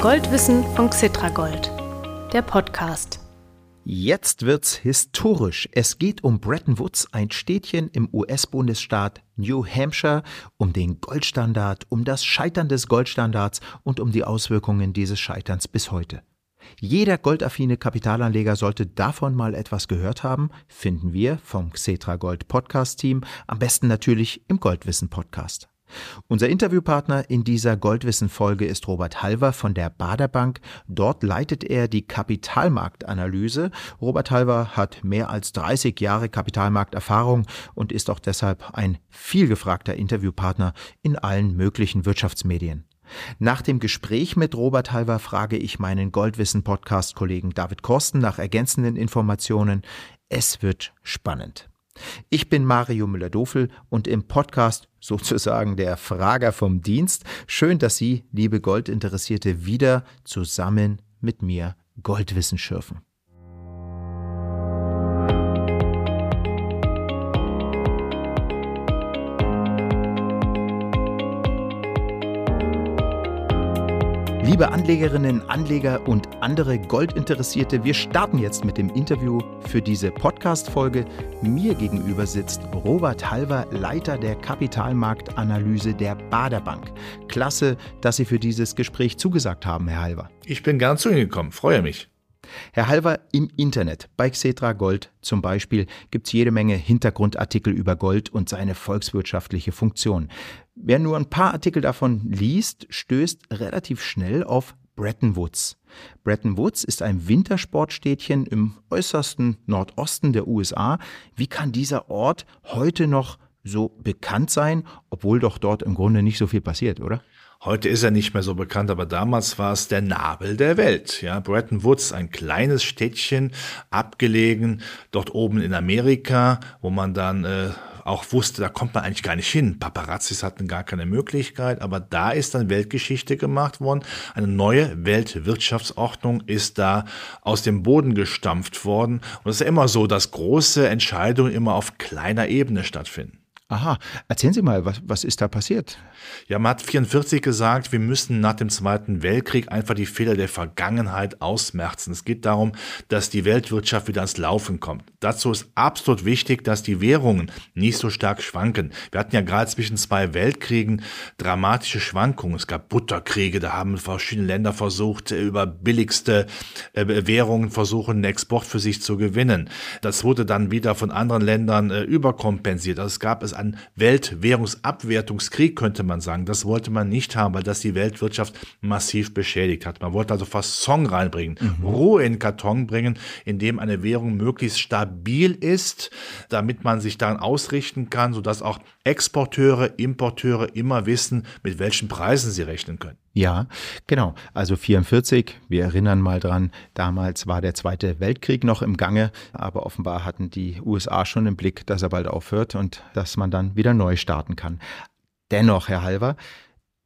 Goldwissen von Xitragold, der Podcast. Jetzt wird's historisch. Es geht um Bretton Woods, ein Städtchen im US-Bundesstaat New Hampshire, um den Goldstandard, um das Scheitern des Goldstandards und um die Auswirkungen dieses Scheiterns bis heute. Jeder goldaffine Kapitalanleger sollte davon mal etwas gehört haben, finden wir vom Xetra Gold Podcast Team, am besten natürlich im Goldwissen Podcast. Unser Interviewpartner in dieser Goldwissen-Folge ist Robert Halver von der Baderbank. Dort leitet er die Kapitalmarktanalyse. Robert Halver hat mehr als 30 Jahre Kapitalmarkterfahrung und ist auch deshalb ein vielgefragter Interviewpartner in allen möglichen Wirtschaftsmedien. Nach dem Gespräch mit Robert Halver frage ich meinen Goldwissen-Podcast-Kollegen David Korsten nach ergänzenden Informationen. Es wird spannend. Ich bin Mario Müller-Dofel und im Podcast sozusagen der Frager vom Dienst. Schön, dass Sie, liebe Goldinteressierte, wieder zusammen mit mir Goldwissen schürfen. Liebe Anlegerinnen, Anleger und andere Goldinteressierte, wir starten jetzt mit dem Interview für diese Podcast-Folge. Mir gegenüber sitzt Robert Halver, Leiter der Kapitalmarktanalyse der Baderbank. Klasse, dass Sie für dieses Gespräch zugesagt haben, Herr Halver. Ich bin gern zu Ihnen gekommen, freue mich. Herr Halver, im Internet, bei Xetra Gold zum Beispiel, gibt es jede Menge Hintergrundartikel über Gold und seine volkswirtschaftliche Funktion. Wer nur ein paar Artikel davon liest, stößt relativ schnell auf Bretton Woods. Bretton Woods ist ein Wintersportstädtchen im äußersten Nordosten der USA. Wie kann dieser Ort heute noch so bekannt sein, obwohl doch dort im Grunde nicht so viel passiert, oder? Heute ist er nicht mehr so bekannt, aber damals war es der Nabel der Welt. Ja, Bretton Woods, ein kleines Städtchen, abgelegen, dort oben in Amerika, wo man dann äh, auch wusste, da kommt man eigentlich gar nicht hin. Paparazzis hatten gar keine Möglichkeit, aber da ist dann Weltgeschichte gemacht worden. Eine neue Weltwirtschaftsordnung ist da aus dem Boden gestampft worden. Und es ist ja immer so, dass große Entscheidungen immer auf kleiner Ebene stattfinden. Aha, erzählen Sie mal, was, was ist da passiert? Ja, man hat 44 gesagt, wir müssen nach dem Zweiten Weltkrieg einfach die Fehler der Vergangenheit ausmerzen. Es geht darum, dass die Weltwirtschaft wieder ans Laufen kommt. Dazu ist absolut wichtig, dass die Währungen nicht so stark schwanken. Wir hatten ja gerade zwischen zwei Weltkriegen dramatische Schwankungen. Es gab Butterkriege, da haben verschiedene Länder versucht, über billigste äh, Währungen versuchen, den Export für sich zu gewinnen. Das wurde dann wieder von anderen Ländern äh, überkompensiert. Also es gab es einen Weltwährungsabwertungskrieg, könnte man sagen. Das wollte man nicht haben, weil das die Weltwirtschaft massiv beschädigt hat. Man wollte also fast Song reinbringen, mhm. Ruhe in Karton bringen, in dem eine Währung möglichst stabil ist, damit man sich daran ausrichten kann, sodass auch Exporteure, Importeure immer wissen, mit welchen Preisen sie rechnen können. Ja, genau. Also 44, wir erinnern mal dran, damals war der Zweite Weltkrieg noch im Gange, aber offenbar hatten die USA schon im Blick, dass er bald aufhört und dass man dann wieder neu starten kann. Dennoch, Herr Halver,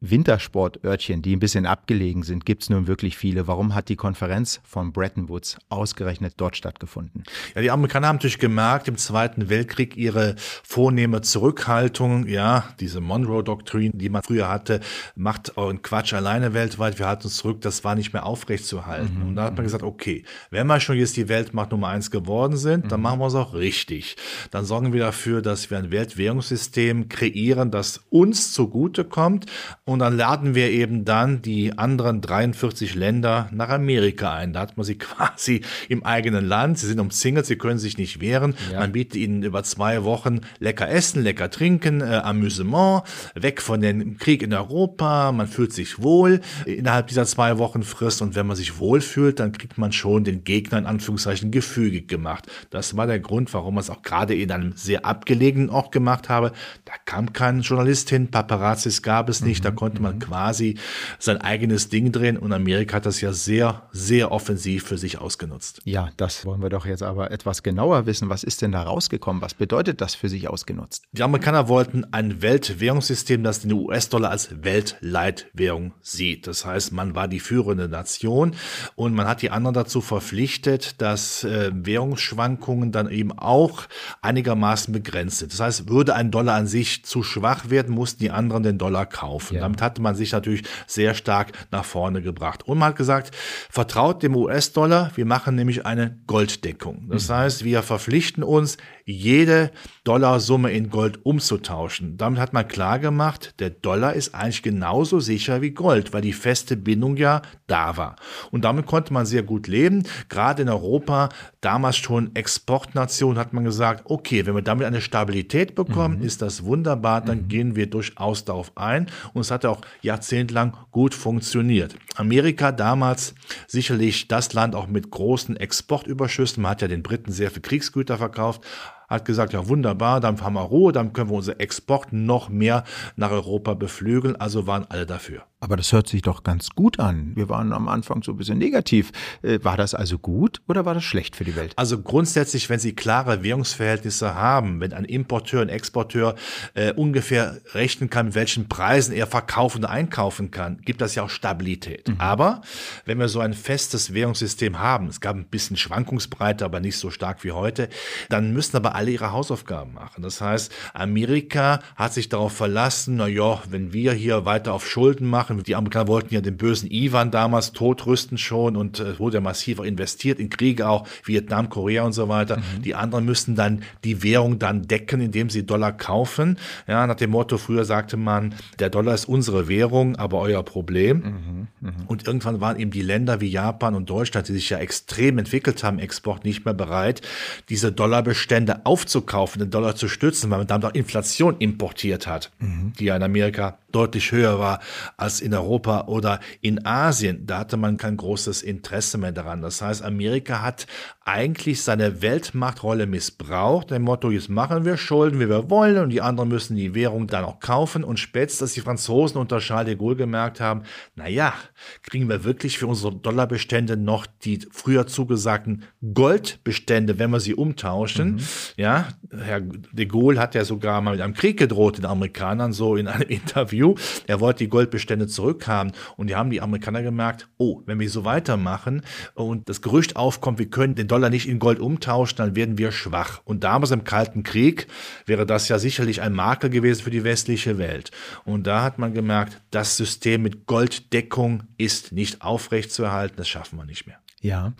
Wintersportörtchen, die ein bisschen abgelegen sind, gibt es nun wirklich viele. Warum hat die Konferenz von Bretton Woods ausgerechnet dort stattgefunden? Ja, die Amerikaner haben natürlich gemerkt, im Zweiten Weltkrieg ihre vornehme Zurückhaltung, ja, diese Monroe-Doktrin, die man früher hatte, macht euren Quatsch alleine weltweit, wir halten uns zurück, das war nicht mehr aufrechtzuerhalten. Mhm. Und da hat man gesagt, okay, wenn wir schon jetzt die Weltmacht Nummer eins geworden sind, dann mhm. machen wir es auch richtig. Dann sorgen wir dafür, dass wir ein Weltwährungssystem kreieren, das uns zugutekommt und dann laden wir eben dann die anderen 43 Länder nach Amerika ein. Da hat man sie quasi im eigenen Land. Sie sind umzingelt, sie können sich nicht wehren. Ja. Man bietet ihnen über zwei Wochen lecker essen, lecker trinken, äh, Amüsement, weg von dem Krieg in Europa. Man fühlt sich wohl innerhalb dieser zwei Wochen Frist. Und wenn man sich wohlfühlt, dann kriegt man schon den Gegner in Anführungszeichen gefügig gemacht. Das war der Grund, warum man es auch gerade in einem sehr abgelegenen Ort gemacht habe. Da kam kein Journalist hin, Paparazzis gab es nicht, mhm. da konnte man mhm. quasi sein eigenes Ding drehen und Amerika hat das ja sehr, sehr offensiv für sich ausgenutzt. Ja, das wollen wir doch jetzt aber etwas genauer wissen. Was ist denn da rausgekommen? Was bedeutet das für sich ausgenutzt? Die Amerikaner wollten ein Weltwährungssystem, das den US-Dollar als Weltleitwährung sieht. Das heißt, man war die führende Nation und man hat die anderen dazu verpflichtet, dass äh, Währungsschwankungen dann eben auch einigermaßen begrenzt sind. Das heißt, würde ein Dollar an sich zu schwach werden, mussten die anderen den Dollar kaufen. Ja. Damit hatte man sich natürlich sehr stark nach vorne gebracht. Und man hat gesagt, vertraut dem US-Dollar, wir machen nämlich eine Golddeckung. Das mhm. heißt, wir verpflichten uns, jede Dollarsumme in Gold umzutauschen. Damit hat man klar gemacht, der Dollar ist eigentlich genauso sicher wie Gold, weil die feste Bindung ja da war. Und damit konnte man sehr gut leben. Gerade in Europa, damals schon Exportnation, hat man gesagt, okay, wenn wir damit eine Stabilität bekommen, mhm. ist das wunderbar, dann mhm. gehen wir durchaus darauf ein. Und es hat auch jahrzehntelang gut funktioniert. Amerika damals sicherlich das Land auch mit großen Exportüberschüssen. Man hat ja den Briten sehr viel Kriegsgüter verkauft hat gesagt, ja wunderbar, dann haben wir Ruhe, dann können wir unser Export noch mehr nach Europa beflügeln. Also waren alle dafür. Aber das hört sich doch ganz gut an. Wir waren am Anfang so ein bisschen negativ. Äh, war das also gut oder war das schlecht für die Welt? Also grundsätzlich, wenn Sie klare Währungsverhältnisse haben, wenn ein Importeur, ein Exporteur äh, ungefähr rechnen kann, mit welchen Preisen er verkaufen und einkaufen kann, gibt das ja auch Stabilität. Mhm. Aber wenn wir so ein festes Währungssystem haben, es gab ein bisschen Schwankungsbreite, aber nicht so stark wie heute, dann müssen aber alle ihre Hausaufgaben machen. Das heißt, Amerika hat sich darauf verlassen, na ja, wenn wir hier weiter auf Schulden machen, machen. Die Amerikaner wollten ja den bösen Ivan damals totrüsten schon und äh, wurde massiv investiert in Kriege auch, Vietnam, Korea und so weiter. Mhm. Die anderen müssen dann die Währung dann decken, indem sie Dollar kaufen. Ja, nach dem Motto, früher sagte man, der Dollar ist unsere Währung, aber euer Problem. Mhm. Mhm. Und irgendwann waren eben die Länder wie Japan und Deutschland, die sich ja extrem entwickelt haben, Export nicht mehr bereit, diese Dollarbestände aufzukaufen, den Dollar zu stützen, weil man damit auch Inflation importiert hat, mhm. die ja in Amerika deutlich höher war als in Europa oder in Asien. Da hatte man kein großes Interesse mehr daran. Das heißt, Amerika hat eigentlich seine Weltmachtrolle missbraucht. Dem Motto, jetzt machen wir Schulden, wie wir wollen und die anderen müssen die Währung dann auch kaufen. Und spätestens, dass die Franzosen unter Charles de Gaulle gemerkt haben, na ja, kriegen wir wirklich für unsere Dollarbestände noch die früher zugesagten Goldbestände, wenn wir sie umtauschen. Mhm. Ja, Herr de Gaulle hat ja sogar mal mit einem Krieg gedroht den Amerikanern, so in einem Interview. Er wollte die Goldbestände zurückhaben und die haben die Amerikaner gemerkt, oh, wenn wir so weitermachen und das Gerücht aufkommt, wir können den Dollar nicht in Gold umtauschen, dann werden wir schwach. Und damals im Kalten Krieg wäre das ja sicherlich ein Makel gewesen für die westliche Welt. Und da hat man gemerkt, das System mit Golddeckung ist nicht aufrechtzuerhalten, das schaffen wir nicht mehr. Ja.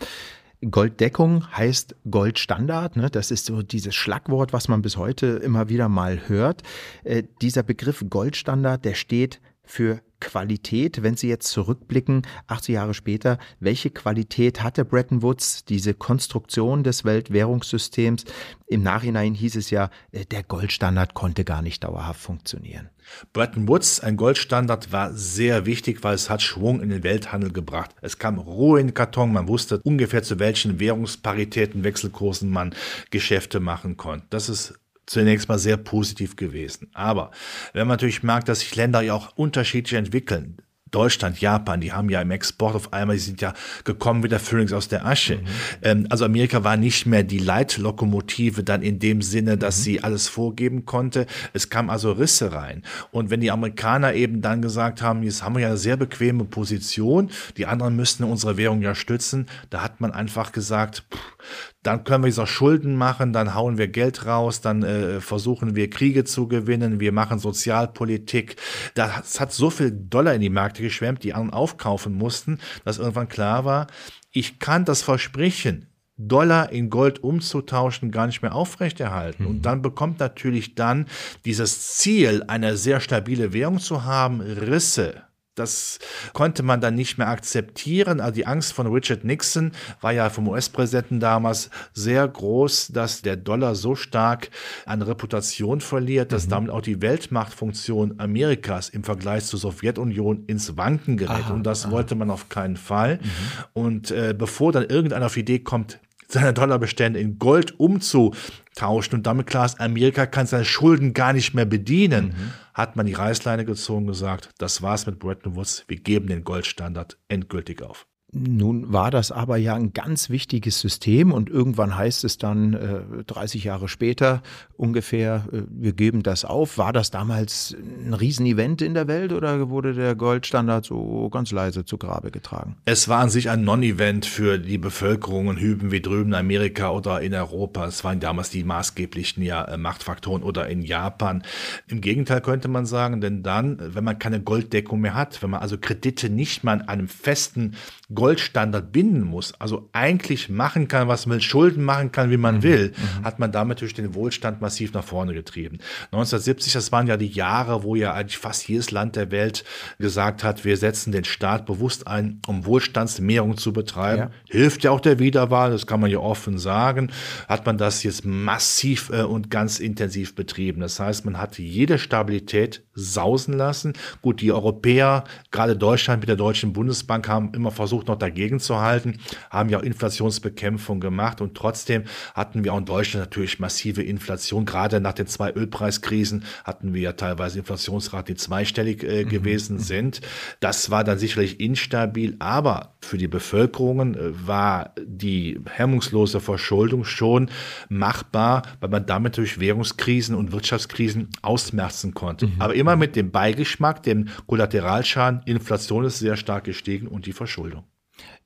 Golddeckung heißt Goldstandard. Ne? Das ist so dieses Schlagwort, was man bis heute immer wieder mal hört. Äh, dieser Begriff Goldstandard, der steht für Qualität, wenn Sie jetzt zurückblicken, 80 Jahre später, welche Qualität hatte Bretton Woods, diese Konstruktion des Weltwährungssystems? Im Nachhinein hieß es ja, äh, der Goldstandard konnte gar nicht dauerhaft funktionieren. Bretton Woods, ein Goldstandard, war sehr wichtig, weil es hat Schwung in den Welthandel gebracht. Es kam Ruhe in den Karton, man wusste ungefähr zu welchen Währungsparitäten, Wechselkursen man Geschäfte machen konnte. Das ist zunächst mal sehr positiv gewesen. Aber wenn man natürlich merkt, dass sich Länder ja auch unterschiedlich entwickeln, Deutschland, Japan, die haben ja im Export auf einmal, die sind ja gekommen wie der Phönix aus der Asche. Mhm. Ähm, also Amerika war nicht mehr die Leitlokomotive dann in dem Sinne, dass mhm. sie alles vorgeben konnte. Es kam also Risse rein. Und wenn die Amerikaner eben dann gesagt haben, jetzt haben wir ja eine sehr bequeme Position, die anderen müssten unsere Währung ja stützen, da hat man einfach gesagt, pff, dann können wir auch Schulden machen, dann hauen wir Geld raus, dann äh, versuchen wir Kriege zu gewinnen, wir machen Sozialpolitik. Das hat so viel Dollar in die Märkte geschwemmt, die anderen aufkaufen mussten, dass irgendwann klar war, ich kann das Versprechen, Dollar in Gold umzutauschen, gar nicht mehr aufrechterhalten. Mhm. Und dann bekommt natürlich dann dieses Ziel, eine sehr stabile Währung zu haben, Risse. Das konnte man dann nicht mehr akzeptieren. Also die Angst von Richard Nixon war ja vom US-Präsidenten damals sehr groß, dass der Dollar so stark an Reputation verliert, dass mhm. damit auch die Weltmachtfunktion Amerikas im Vergleich zur Sowjetunion ins Wanken gerät. Aha, Und das aha. wollte man auf keinen Fall. Mhm. Und äh, bevor dann irgendeiner auf die Idee kommt, seine Dollarbestände in Gold umzutauschen und damit klar ist, Amerika kann seine Schulden gar nicht mehr bedienen, mhm. hat man die Reißleine gezogen und gesagt, das war's mit Bretton Woods, wir geben den Goldstandard endgültig auf. Nun war das aber ja ein ganz wichtiges System und irgendwann heißt es dann äh, 30 Jahre später ungefähr, äh, wir geben das auf. War das damals ein Riesenevent in der Welt oder wurde der Goldstandard so ganz leise zu Grabe getragen? Es war an sich ein Non-Event für die Bevölkerung in Hüben wie drüben in Amerika oder in Europa. Es waren damals die maßgeblichen ja, äh, Machtfaktoren oder in Japan. Im Gegenteil könnte man sagen, denn dann, wenn man keine Golddeckung mehr hat, wenn man also Kredite nicht mal an einem festen Goldstandard binden muss, also eigentlich machen kann, was man will, Schulden machen kann, wie man mhm. will, mhm. hat man damit durch den Wohlstand massiv nach vorne getrieben. 1970, das waren ja die Jahre, wo ja eigentlich fast jedes Land der Welt gesagt hat, wir setzen den Staat bewusst ein, um Wohlstandsmehrung zu betreiben. Ja. Hilft ja auch der Wiederwahl, das kann man ja offen sagen. Hat man das jetzt massiv äh, und ganz intensiv betrieben. Das heißt, man hat jede Stabilität sausen lassen. Gut, die Europäer, gerade Deutschland mit der Deutschen Bundesbank, haben immer versucht, noch dagegen zu halten, haben ja auch Inflationsbekämpfung gemacht und trotzdem hatten wir auch in Deutschland natürlich massive Inflation. Gerade nach den zwei Ölpreiskrisen hatten wir ja teilweise Inflationsraten, die zweistellig äh, mhm. gewesen mhm. sind. Das war dann sicherlich instabil, aber für die Bevölkerungen äh, war die hemmungslose Verschuldung schon machbar, weil man damit durch Währungskrisen und Wirtschaftskrisen ausmerzen konnte. Mhm. Aber immer mit dem Beigeschmack, dem Kollateralschaden, Inflation ist sehr stark gestiegen und die Verschuldung.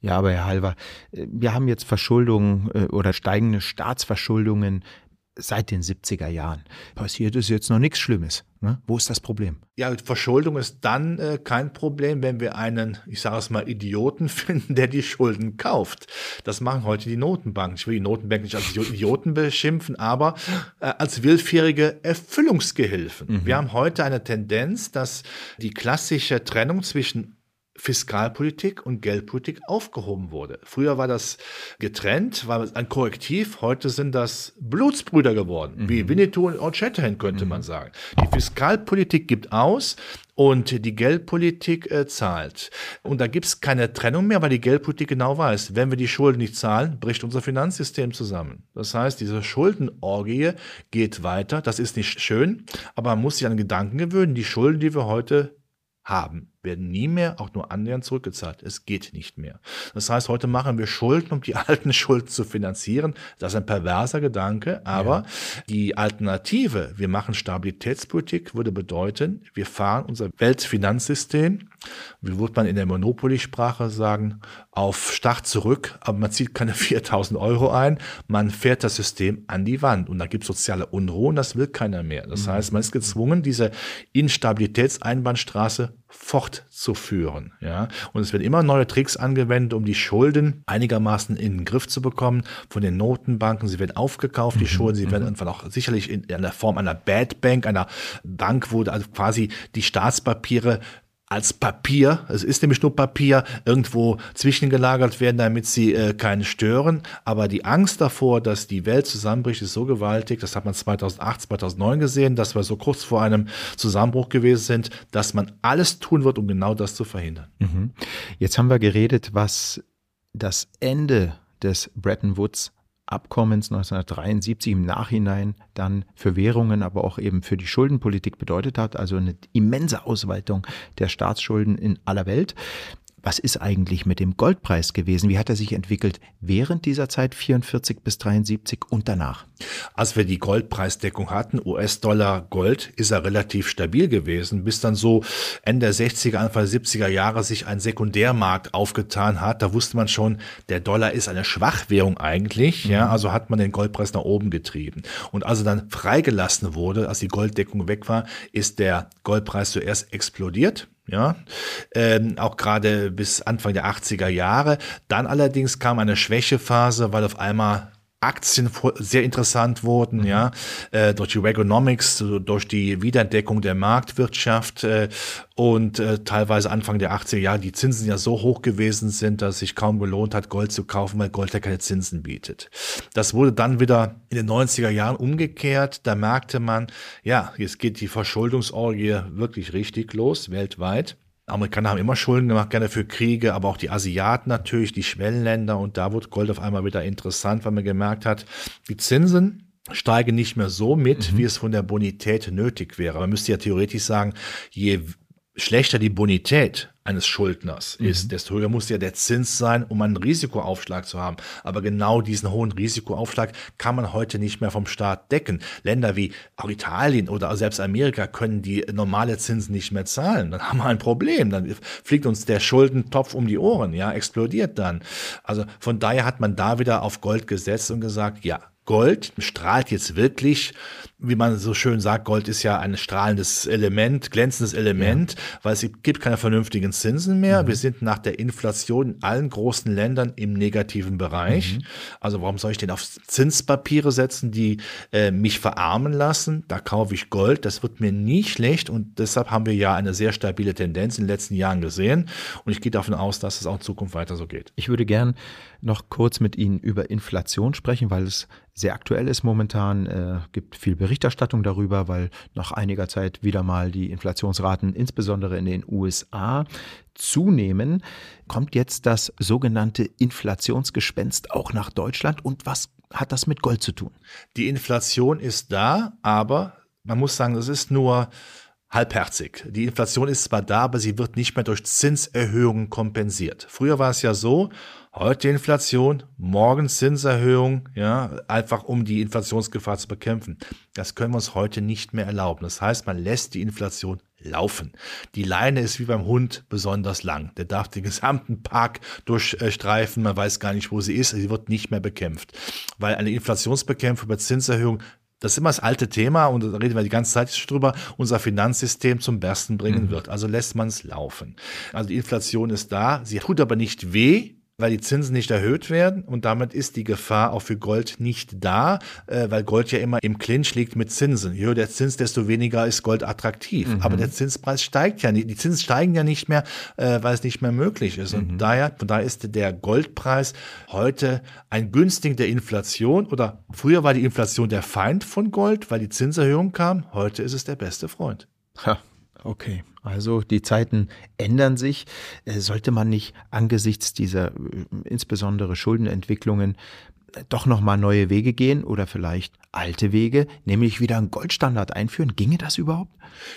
Ja, aber Herr Halver, äh, wir haben jetzt Verschuldungen äh, oder steigende Staatsverschuldungen seit den 70er Jahren. Passiert ist jetzt noch nichts Schlimmes. Ne? Wo ist das Problem? Ja, Verschuldung ist dann äh, kein Problem, wenn wir einen, ich sage es mal, Idioten finden, der die Schulden kauft. Das machen heute die Notenbanken. Ich will die Notenbanken nicht als Idioten beschimpfen, aber äh, als willfährige Erfüllungsgehilfen. Mhm. Wir haben heute eine Tendenz, dass die klassische Trennung zwischen Fiskalpolitik und Geldpolitik aufgehoben wurde. Früher war das getrennt, war ein Korrektiv, heute sind das Blutsbrüder geworden, mhm. wie Winnetou und Chatterhand könnte mhm. man sagen. Die Fiskalpolitik gibt aus und die Geldpolitik äh, zahlt. Und da gibt es keine Trennung mehr, weil die Geldpolitik genau weiß, wenn wir die Schulden nicht zahlen, bricht unser Finanzsystem zusammen. Das heißt, diese Schuldenorgie geht weiter. Das ist nicht schön, aber man muss sich an Gedanken gewöhnen, die Schulden, die wir heute haben, werden nie mehr auch nur annähernd zurückgezahlt. Es geht nicht mehr. Das heißt, heute machen wir Schulden, um die alten Schulden zu finanzieren. Das ist ein perverser Gedanke, aber ja. die Alternative, wir machen Stabilitätspolitik, würde bedeuten, wir fahren unser Weltfinanzsystem, wie würde man in der Monopoly-Sprache sagen, auf Start zurück, aber man zieht keine 4000 Euro ein, man fährt das System an die Wand und da gibt es soziale Unruhe und das will keiner mehr. Das mhm. heißt, man ist gezwungen, diese Instabilitätseinbahnstraße fortzuführen. Ja? Und es werden immer neue Tricks angewendet, um die Schulden einigermaßen in den Griff zu bekommen von den Notenbanken. Sie werden aufgekauft, die mhm. Schulden, sie werden mhm. irgendwann auch sicherlich in, in der Form einer Bad Bank, einer Bank, wo also quasi die Staatspapiere als Papier, es ist nämlich nur Papier, irgendwo zwischengelagert werden, damit sie äh, keinen stören. Aber die Angst davor, dass die Welt zusammenbricht, ist so gewaltig, das hat man 2008, 2009 gesehen, dass wir so kurz vor einem Zusammenbruch gewesen sind, dass man alles tun wird, um genau das zu verhindern. Mhm. Jetzt haben wir geredet, was das Ende des Bretton Woods Abkommens 1973 im Nachhinein dann für Währungen, aber auch eben für die Schuldenpolitik bedeutet hat, also eine immense Ausweitung der Staatsschulden in aller Welt was ist eigentlich mit dem Goldpreis gewesen? Wie hat er sich entwickelt während dieser Zeit 44 bis 73 und danach? Als wir die Goldpreisdeckung hatten, US-Dollar Gold, ist er relativ stabil gewesen, bis dann so Ende der 60er, Anfang der 70er Jahre sich ein Sekundärmarkt aufgetan hat. Da wusste man schon, der Dollar ist eine Schwachwährung eigentlich, mhm. ja, also hat man den Goldpreis nach oben getrieben. Und als er dann freigelassen wurde, als die Golddeckung weg war, ist der Goldpreis zuerst explodiert ja, ähm, auch gerade bis Anfang der 80er Jahre. Dann allerdings kam eine Schwächephase, weil auf einmal Aktien sehr interessant wurden, mhm. ja, äh, durch die Regonomics, durch die Wiederentdeckung der Marktwirtschaft äh, und äh, teilweise Anfang der 80er Jahre die Zinsen ja so hoch gewesen sind, dass sich kaum gelohnt hat, Gold zu kaufen, weil Gold ja keine Zinsen bietet. Das wurde dann wieder in den 90er Jahren umgekehrt. Da merkte man, ja, jetzt geht die Verschuldungsorgie wirklich richtig los, weltweit. Amerikaner haben immer Schulden gemacht, gerne für Kriege, aber auch die Asiaten natürlich, die Schwellenländer. Und da wurde Gold auf einmal wieder interessant, weil man gemerkt hat, die Zinsen steigen nicht mehr so mit, mhm. wie es von der Bonität nötig wäre. Man müsste ja theoretisch sagen, je schlechter die Bonität eines Schuldners mhm. ist, desto höher muss ja der Zins sein, um einen Risikoaufschlag zu haben. Aber genau diesen hohen Risikoaufschlag kann man heute nicht mehr vom Staat decken. Länder wie auch Italien oder selbst Amerika können die normale Zinsen nicht mehr zahlen. Dann haben wir ein Problem. Dann fliegt uns der Schuldentopf um die Ohren, ja, explodiert dann. Also von daher hat man da wieder auf Gold gesetzt und gesagt, ja, Gold strahlt jetzt wirklich, wie man so schön sagt, Gold ist ja ein strahlendes Element, glänzendes Element, ja. weil es gibt keine vernünftigen Zinsen mehr. Mhm. Wir sind nach der Inflation in allen großen Ländern im negativen Bereich. Mhm. Also warum soll ich denn auf Zinspapiere setzen, die äh, mich verarmen lassen? Da kaufe ich Gold, das wird mir nie schlecht und deshalb haben wir ja eine sehr stabile Tendenz in den letzten Jahren gesehen und ich gehe davon aus, dass es auch in Zukunft weiter so geht. Ich würde gern noch kurz mit Ihnen über Inflation sprechen, weil es sehr aktuell ist momentan. Äh, gibt viel Berichterstattung darüber, weil nach einiger Zeit wieder mal die Inflationsraten, insbesondere in den USA, zunehmen. Kommt jetzt das sogenannte Inflationsgespenst auch nach Deutschland und was hat das mit Gold zu tun? Die Inflation ist da, aber man muss sagen, es ist nur halbherzig. Die Inflation ist zwar da, aber sie wird nicht mehr durch Zinserhöhungen kompensiert. Früher war es ja so, Heute Inflation, morgen Zinserhöhung, ja, einfach um die Inflationsgefahr zu bekämpfen. Das können wir uns heute nicht mehr erlauben. Das heißt, man lässt die Inflation laufen. Die Leine ist wie beim Hund besonders lang. Der darf den gesamten Park durchstreifen. Man weiß gar nicht, wo sie ist. Sie wird nicht mehr bekämpft. Weil eine Inflationsbekämpfung bei Zinserhöhung das ist immer das alte Thema und da reden wir die ganze Zeit drüber, unser Finanzsystem zum Bersten bringen mhm. wird. Also lässt man es laufen. Also die Inflation ist da, sie tut aber nicht weh, weil die Zinsen nicht erhöht werden und damit ist die Gefahr auch für Gold nicht da, äh, weil Gold ja immer im Clinch liegt mit Zinsen. Je höher der Zins, desto weniger ist Gold attraktiv. Mhm. Aber der Zinspreis steigt ja nicht, die Zinsen steigen ja nicht mehr, äh, weil es nicht mehr möglich ist. Und mhm. daher, von daher ist der Goldpreis heute ein Günstiger der Inflation oder früher war die Inflation der Feind von Gold, weil die Zinserhöhung kam. Heute ist es der beste Freund. Ha, okay. Also die Zeiten ändern sich. Äh, sollte man nicht angesichts dieser äh, insbesondere Schuldenentwicklungen äh, doch nochmal neue Wege gehen oder vielleicht alte Wege, nämlich wieder einen Goldstandard einführen? Ginge das überhaupt?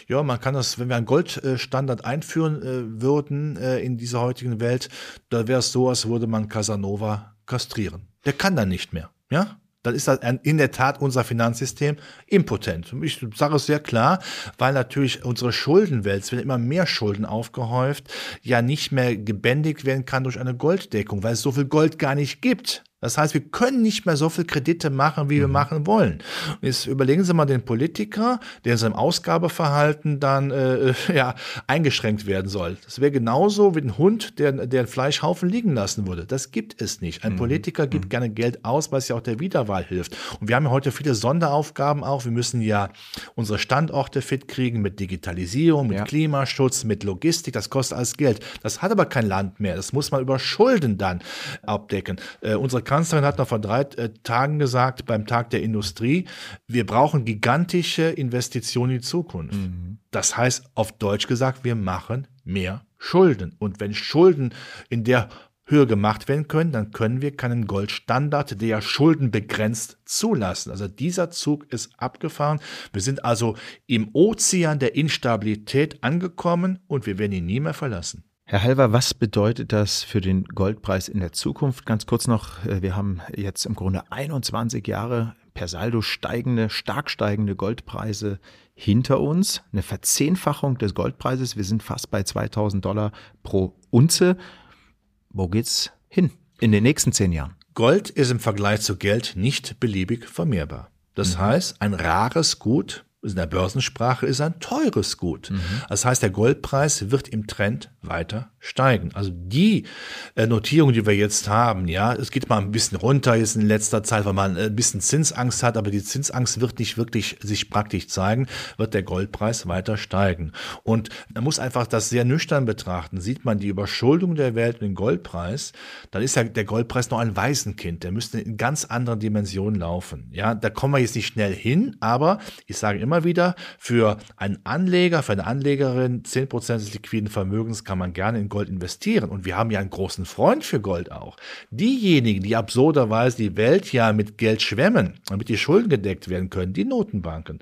Ja, man kann das, wenn wir einen Goldstandard einführen würden in dieser heutigen Welt, da wäre es so, als würde man Casanova kastrieren. Der kann dann nicht mehr. Ja, dann ist das in der Tat unser Finanzsystem impotent. Ich sage es sehr klar, weil natürlich unsere Schuldenwelt, es werden immer mehr Schulden aufgehäuft, ja nicht mehr gebändigt werden kann durch eine Golddeckung, weil es so viel Gold gar nicht gibt. Das heißt, wir können nicht mehr so viel Kredite machen, wie wir mhm. machen wollen. Und jetzt überlegen Sie mal den Politiker, der in seinem Ausgabeverhalten dann äh, ja, eingeschränkt werden soll. Das wäre genauso wie ein Hund, der, der einen Fleischhaufen liegen lassen würde. Das gibt es nicht. Ein mhm. Politiker gibt mhm. gerne Geld aus, weil es ja auch der Wiederwahl hilft. Und wir haben ja heute viele Sonderaufgaben auch. Wir müssen ja unsere Standorte fit kriegen mit Digitalisierung, mit ja. Klimaschutz, mit Logistik. Das kostet alles Geld. Das hat aber kein Land mehr. Das muss man über Schulden dann abdecken. Äh, unsere Kanzlerin hat noch vor drei äh, Tagen gesagt, beim Tag der Industrie, wir brauchen gigantische Investitionen in die Zukunft. Mhm. Das heißt, auf Deutsch gesagt, wir machen mehr Schulden. Und wenn Schulden in der Höhe gemacht werden können, dann können wir keinen Goldstandard, der ja Schulden begrenzt, zulassen. Also dieser Zug ist abgefahren. Wir sind also im Ozean der Instabilität angekommen und wir werden ihn nie mehr verlassen. Herr Halver, was bedeutet das für den Goldpreis in der Zukunft? Ganz kurz noch, äh, wir haben jetzt im Grunde 21 Jahre per Saldo steigende, stark steigende Goldpreise hinter uns. Eine Verzehnfachung des Goldpreises. Wir sind fast bei 2000 Dollar pro Unze. Wo geht's hin in den nächsten zehn Jahren? Gold ist im Vergleich zu Geld nicht beliebig vermehrbar. Das mhm. heißt, ein rares Gut in der Börsensprache ist ein teures Gut. Mhm. Das heißt, der Goldpreis wird im Trend weiter steigen. Also die äh, Notierung, die wir jetzt haben, ja, es geht mal ein bisschen runter jetzt in letzter Zeit, weil man äh, ein bisschen Zinsangst hat, aber die Zinsangst wird nicht wirklich sich praktisch zeigen, wird der Goldpreis weiter steigen. Und man muss einfach das sehr nüchtern betrachten. Sieht man die Überschuldung der Welt und den Goldpreis, dann ist ja der Goldpreis noch ein Waisenkind. Der müsste in ganz anderen Dimensionen laufen. Ja, da kommen wir jetzt nicht schnell hin, aber ich sage immer, wieder, für einen Anleger, für eine Anlegerin, 10% des liquiden Vermögens kann man gerne in Gold investieren. Und wir haben ja einen großen Freund für Gold auch. Diejenigen, die absurderweise die Welt ja mit Geld schwemmen, damit die Schulden gedeckt werden können, die Notenbanken,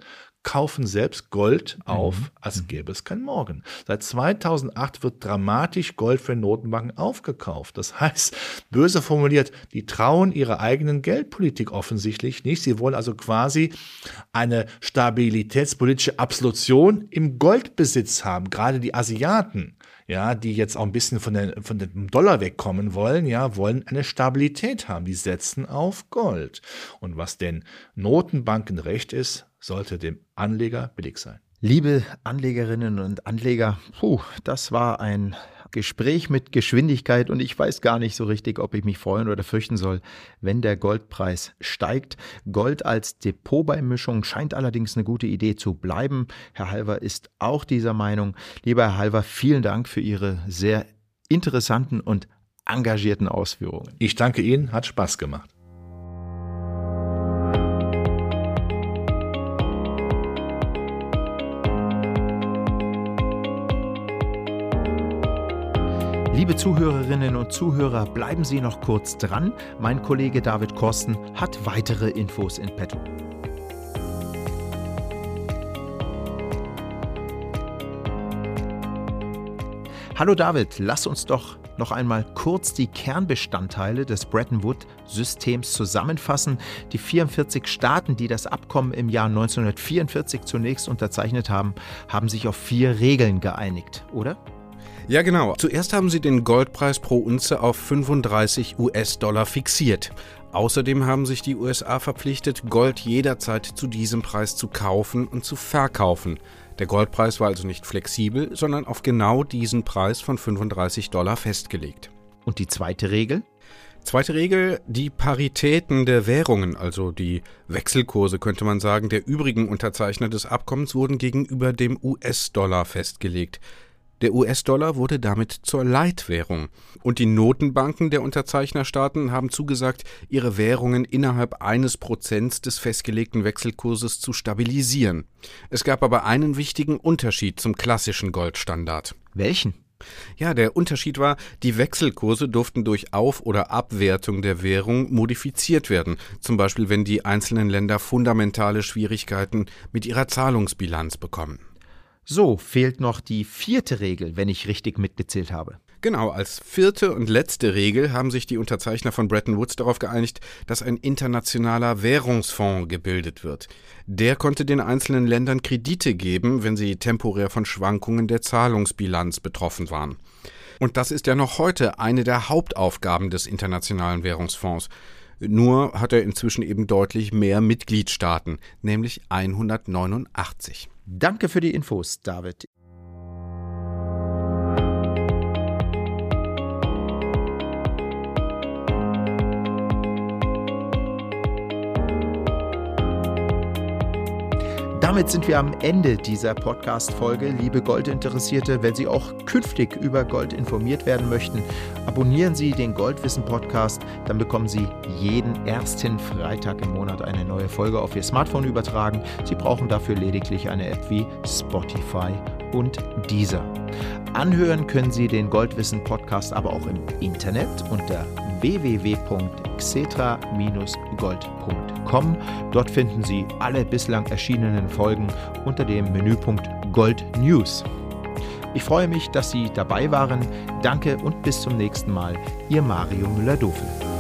kaufen selbst Gold auf, mhm. als gäbe es kein Morgen. Seit 2008 wird dramatisch Gold für Notenbanken aufgekauft. Das heißt, böse formuliert, die trauen ihrer eigenen Geldpolitik offensichtlich nicht. Sie wollen also quasi eine stabilitätspolitische Absolution im Goldbesitz haben. Gerade die Asiaten ja, die jetzt auch ein bisschen von, der, von dem Dollar wegkommen wollen, ja, wollen eine Stabilität haben. Die setzen auf Gold. Und was den Notenbanken recht ist, sollte dem Anleger billig sein. Liebe Anlegerinnen und Anleger, puh, das war ein Gespräch mit Geschwindigkeit und ich weiß gar nicht so richtig, ob ich mich freuen oder fürchten soll, wenn der Goldpreis steigt. Gold als Depotbeimischung scheint allerdings eine gute Idee zu bleiben. Herr Halver ist auch dieser Meinung. Lieber Herr Halver, vielen Dank für Ihre sehr interessanten und engagierten Ausführungen. Ich danke Ihnen, hat Spaß gemacht. Liebe Zuhörerinnen und Zuhörer, bleiben Sie noch kurz dran. Mein Kollege David Korsten hat weitere Infos in petto. Hallo David, lass uns doch noch einmal kurz die Kernbestandteile des Bretton Woods-Systems zusammenfassen. Die 44 Staaten, die das Abkommen im Jahr 1944 zunächst unterzeichnet haben, haben sich auf vier Regeln geeinigt, oder? Ja, genau. Zuerst haben sie den Goldpreis pro Unze auf 35 US-Dollar fixiert. Außerdem haben sich die USA verpflichtet, Gold jederzeit zu diesem Preis zu kaufen und zu verkaufen. Der Goldpreis war also nicht flexibel, sondern auf genau diesen Preis von 35 Dollar festgelegt. Und die zweite Regel? Zweite Regel, die Paritäten der Währungen, also die Wechselkurse könnte man sagen, der übrigen Unterzeichner des Abkommens wurden gegenüber dem US-Dollar festgelegt. Der US-Dollar wurde damit zur Leitwährung. Und die Notenbanken der Unterzeichnerstaaten haben zugesagt, ihre Währungen innerhalb eines Prozents des festgelegten Wechselkurses zu stabilisieren. Es gab aber einen wichtigen Unterschied zum klassischen Goldstandard. Welchen? Ja, der Unterschied war, die Wechselkurse durften durch Auf- oder Abwertung der Währung modifiziert werden, zum Beispiel wenn die einzelnen Länder fundamentale Schwierigkeiten mit ihrer Zahlungsbilanz bekommen. So fehlt noch die vierte Regel, wenn ich richtig mitgezählt habe. Genau, als vierte und letzte Regel haben sich die Unterzeichner von Bretton Woods darauf geeinigt, dass ein internationaler Währungsfonds gebildet wird. Der konnte den einzelnen Ländern Kredite geben, wenn sie temporär von Schwankungen der Zahlungsbilanz betroffen waren. Und das ist ja noch heute eine der Hauptaufgaben des Internationalen Währungsfonds. Nur hat er inzwischen eben deutlich mehr Mitgliedstaaten, nämlich 189. Danke für die Infos, David. Damit sind wir am Ende dieser Podcast-Folge. Liebe Goldinteressierte, wenn Sie auch künftig über Gold informiert werden möchten, abonnieren Sie den Goldwissen-Podcast. Dann bekommen Sie jeden ersten Freitag im Monat eine neue Folge auf Ihr Smartphone übertragen. Sie brauchen dafür lediglich eine App wie Spotify und Deezer. Anhören können Sie den Goldwissen-Podcast aber auch im Internet unter www.xetra-gold.com. Dort finden Sie alle bislang erschienenen Folgen unter dem Menüpunkt Gold News. Ich freue mich, dass Sie dabei waren. Danke und bis zum nächsten Mal. Ihr Mario Müller-Dofel.